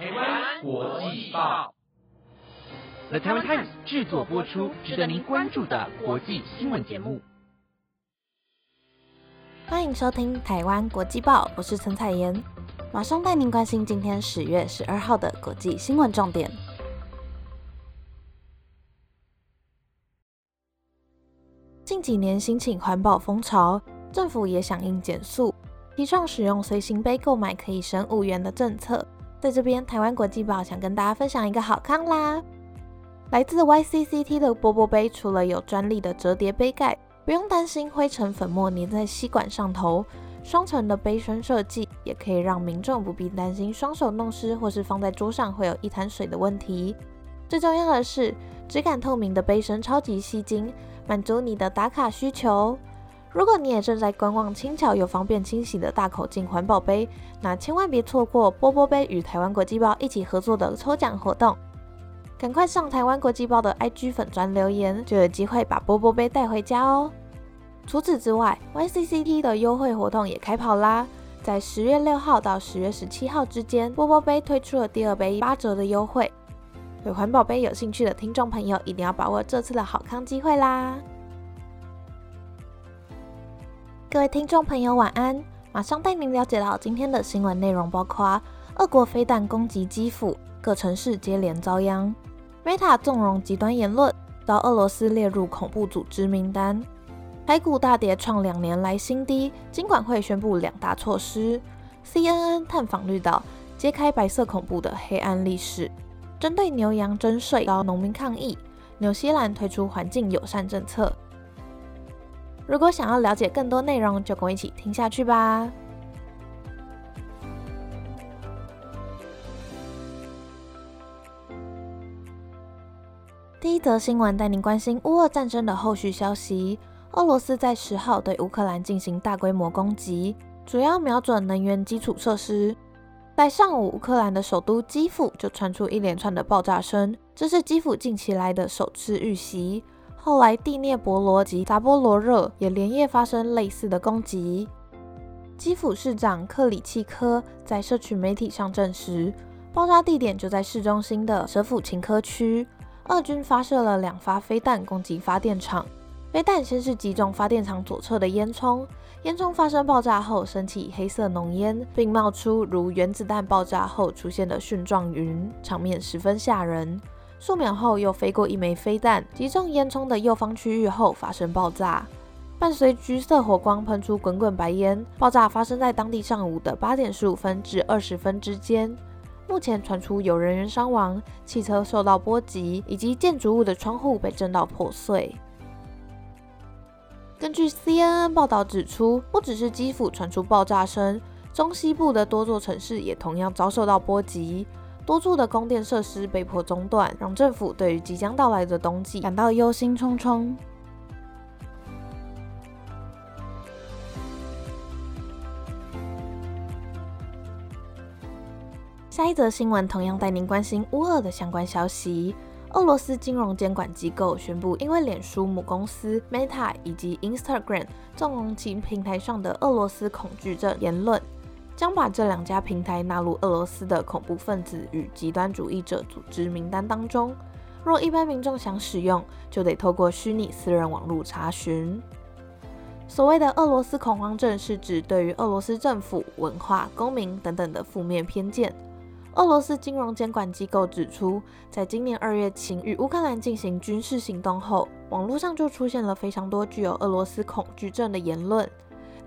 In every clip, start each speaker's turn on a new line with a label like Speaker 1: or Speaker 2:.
Speaker 1: 台湾国际报，The Taiwan Times 制作播出，值得您关注的国际新闻节目。
Speaker 2: 欢迎收听台湾国际报，我是陈彩妍，马上带您关心今天十月十二号的国际新闻重点。近几年兴起环保风潮，政府也响应减速，提倡使用随行杯购买可以省五元的政策。在这边，台湾国际报想跟大家分享一个好康啦！来自 YCCT 的波波杯，除了有专利的折叠杯盖，不用担心灰尘粉末粘在吸管上头，双层的杯身设计也可以让民众不必担心双手弄湿或是放在桌上会有一滩水的问题。最重要的是，质感透明的杯身超级吸睛。满足你的打卡需求。如果你也正在观望轻巧又方便清洗的大口径环保杯，那千万别错过波波杯与台湾国际报一起合作的抽奖活动。赶快上台湾国际报的 IG 粉专留言，就有机会把波波杯带回家哦。除此之外，YCCT 的优惠活动也开跑啦！在十月六号到十月十七号之间，波波杯推出了第二杯八折的优惠。对环保杯有兴趣的听众朋友，一定要把握这次的好康机会啦！各位听众朋友，晚安！马上带您了解到今天的新闻内容，包括：俄国飞弹攻击基辅，各城市接连遭殃；Meta 纵容极端言论，遭俄罗斯列入恐怖组织名单；台股大跌创两年来新低，金管会宣布两大措施；CNN 探访绿岛，揭开白色恐怖的黑暗历史。针对牛羊征税遭农民抗议，纽西兰推出环境友善政策。如果想要了解更多内容，就跟我一起听下去吧。第一则新闻带您关心乌俄战争的后续消息。俄罗斯在十号对乌克兰进行大规模攻击，主要瞄准能源基础设施。在上午，乌克兰的首都基辅就传出一连串的爆炸声，这是基辅近期来的首次遇袭。后来，蒂涅博罗及扎波罗热也连夜发生类似的攻击。基辅市长克里契科在社群媒体上证实，爆炸地点就在市中心的舍甫琴科区。俄军发射了两发飞弹攻击发电厂，飞弹先是击中发电厂左侧的烟囱。烟囱发生爆炸后，升起黑色浓烟，并冒出如原子弹爆炸后出现的蕈状云，场面十分吓人。数秒后，又飞过一枚飞弹，击中烟囱的右方区域后发生爆炸，伴随橘色火光喷出滚滚白烟。爆炸发生在当地上午的八点十五分至二十分之间。目前传出有人员伤亡，汽车受到波及，以及建筑物的窗户被震到破碎。根据 CNN 报道指出，不只是基辅传出爆炸声，中西部的多座城市也同样遭受到波及，多处的供电设施被迫中断，让政府对于即将到来的冬季感到忧心忡忡。下一则新闻同样带您关心乌俄的相关消息。俄罗斯金融监管机构宣布，因为脸书母公司 Meta 以及 Instagram 纵容其平台上的俄罗斯恐惧症言论，将把这两家平台纳入俄罗斯的恐怖分子与极端主义者组织名单当中。若一般民众想使用，就得透过虚拟私人网络查询。所谓的俄罗斯恐慌症，是指对于俄罗斯政府、文化、公民等等的负面偏见。俄罗斯金融监管机构指出，在今年二月起与乌克兰进行军事行动后，网络上就出现了非常多具有俄罗斯恐惧症的言论，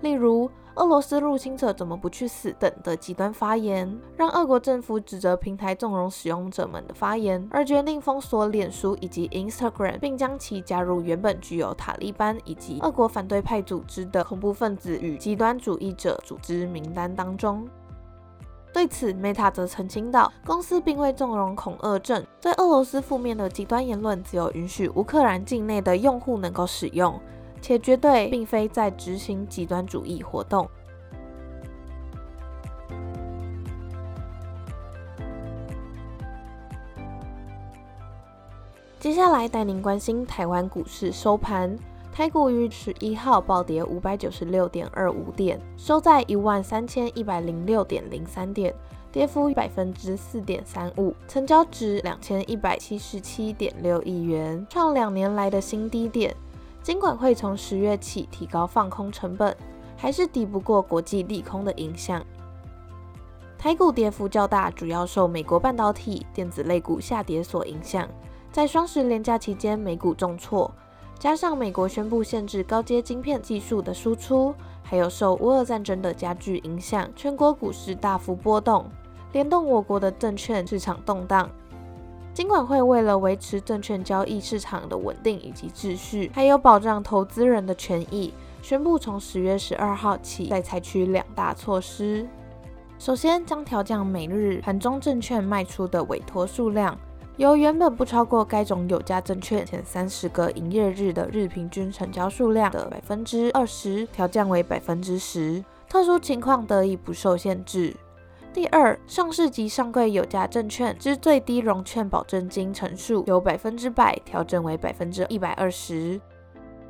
Speaker 2: 例如“俄罗斯入侵者怎么不去死”等的极端发言，让俄国政府指责平台纵容使用者们的发言，而决定封锁脸书以及 Instagram，并将其加入原本具有塔利班以及俄国反对派组织的恐怖分子与极端主义者组织名单当中。对此，Meta 则澄清道，公司并未纵容恐俄症，对俄罗斯负面的极端言论只有允许乌克兰境内的用户能够使用，且绝对并非在执行极端主义活动。接下来带您关心台湾股市收盘。台股于十一号暴跌五百九十六点二五点，收在一万三千一百零六点零三点，跌幅百分之四点三五，成交值两千一百七十七点六亿元，创两年来的新低点。尽管会从十月起提高放空成本，还是抵不过国际利空的影响。台股跌幅较大，主要受美国半导体、电子类股下跌所影响。在双十连假期间，美股重挫，加上美国宣布限制高阶晶片技术的输出，还有受乌俄战争的加剧影响，全国股市大幅波动，联动我国的证券市场动荡。金管会为了维持证券交易市场的稳定以及秩序，还有保障投资人的权益，宣布从十月十二号起再采取两大措施。首先，将调降每日盘中证券卖出的委托数量，由原本不超过该种有价证券前三十个营业日的日平均成交数量的百分之二十，调降为百分之十，特殊情况得以不受限制。第二，上市及上柜有价证券之最低融券保证金成数由百分之百调整为百分之一百二十。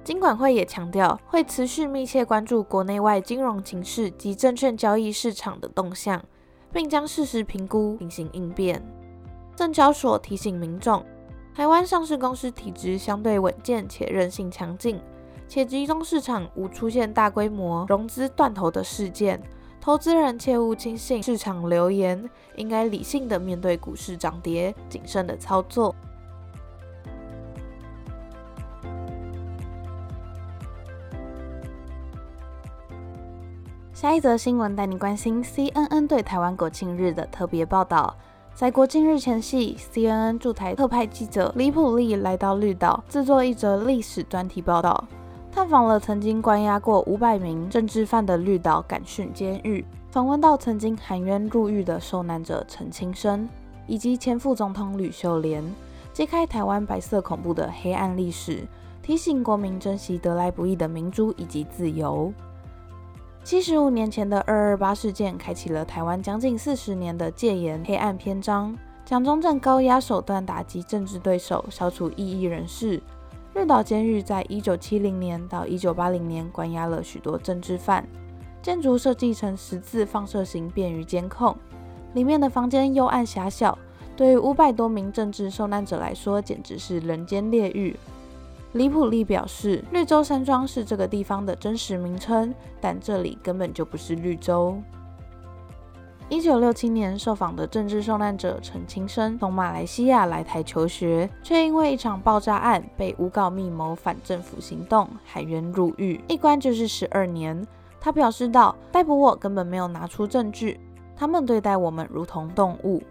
Speaker 2: 金管会也强调，会持续密切关注国内外金融情势及证券交易市场的动向，并将适时评估进行应变。证交所提醒民众，台湾上市公司体质相对稳健且韧性强劲，且集中市场无出现大规模融资断头的事件，投资人切勿轻信市场流言，应该理性的面对股市涨跌，谨慎的操作。下一则新闻带你关心 CNN 对台湾国庆日的特别报道。在国庆日前夕，CNN 驻台特派记者李普利来到绿岛，制作一则历史专题报道，探访了曾经关押过五百名政治犯的绿岛感训监狱，访问到曾经含冤入狱的受难者陈清生，以及前副总统吕秀莲，揭开台湾白色恐怖的黑暗历史，提醒国民珍惜得来不易的民主以及自由。七十五年前的二二八事件，开启了台湾将近四十年的戒严黑暗篇章。蒋中正高压手段打击政治对手，消除异议人士。绿岛监狱在一九七零年到一九八零年关押了许多政治犯，建筑设计成十字放射型，便于监控。里面的房间幽暗狭小，对于五百多名政治受难者来说，简直是人间炼狱。李普利表示，绿洲山庄是这个地方的真实名称，但这里根本就不是绿洲。一九六七年受访的政治受难者陈清生从马来西亚来台求学，却因为一场爆炸案被诬告密谋反政府行动，含冤入狱，一关就是十二年。他表示道：“逮捕我根本没有拿出证据，他们对待我们如同动物。”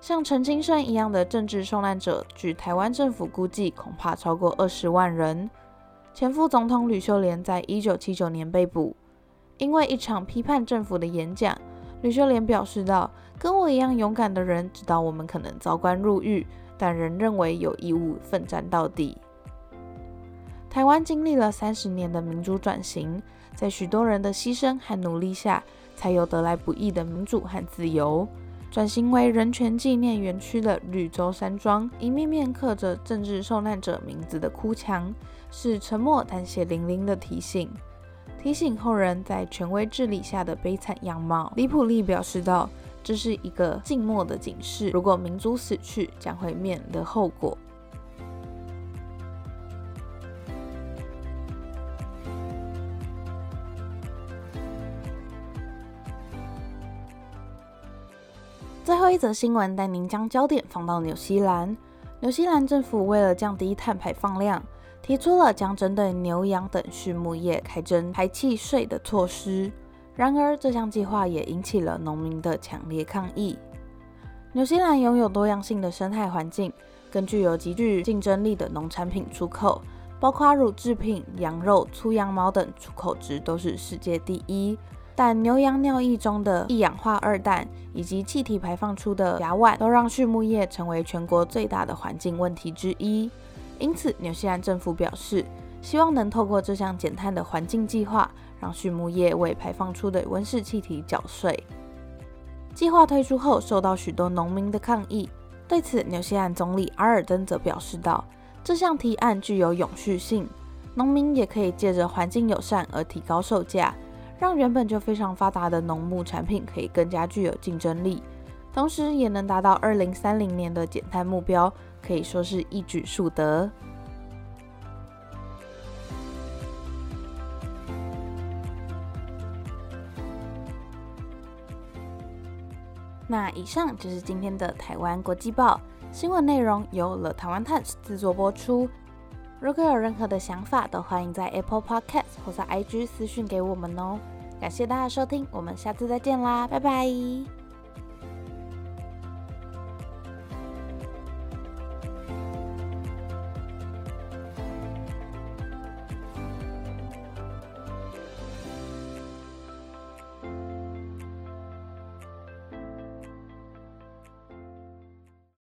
Speaker 2: 像陈清生一样的政治受难者，据台湾政府估计，恐怕超过二十万人。前副总统吕秀莲在一九七九年被捕，因为一场批判政府的演讲。吕秀莲表示道：“跟我一样勇敢的人，知道我们可能遭关入狱，但仍认为有义务奋战到底。”台湾经历了三十年的民主转型，在许多人的牺牲和努力下，才有得来不易的民主和自由。转型为人权纪念园区的绿洲山庄，一面面刻着政治受难者名字的哭墙，是沉默但血淋淋的提醒，提醒后人在权威治理下的悲惨样貌。李普利表示道：“这是一个静默的警示，如果民族死去，将会面临的后果。”最后一则新闻带您将焦点放到纽西兰。纽西兰政府为了降低碳排放量，提出了将针对牛羊等畜牧业开征排气税的措施。然而，这项计划也引起了农民的强烈抗议。纽西兰拥有多样性的生态环境，更具有极具竞争力的农产品出口，包括乳制品、羊肉、粗羊毛等出口值都是世界第一。但牛羊尿液中的一氧化二氮以及气体排放出的甲烷，都让畜牧业成为全国最大的环境问题之一。因此，纽西兰政府表示，希望能透过这项减碳的环境计划，让畜牧业为排放出的温室气体缴税。计划推出后，受到许多农民的抗议。对此，纽西兰总理阿尔登则表示道：“这项提案具有永续性，农民也可以借着环境友善而提高售价。”让原本就非常发达的农牧产品可以更加具有竞争力，同时也能达到二零三零年的减碳目标，可以说是一举数得。那以上就是今天的台湾国际报新闻内容，由了台湾 Times 制作播出。如果有任何的想法，都欢迎在 Apple Podcast 或在 IG 私讯给我们哦。感谢大家收听，我们下次再见啦，拜拜。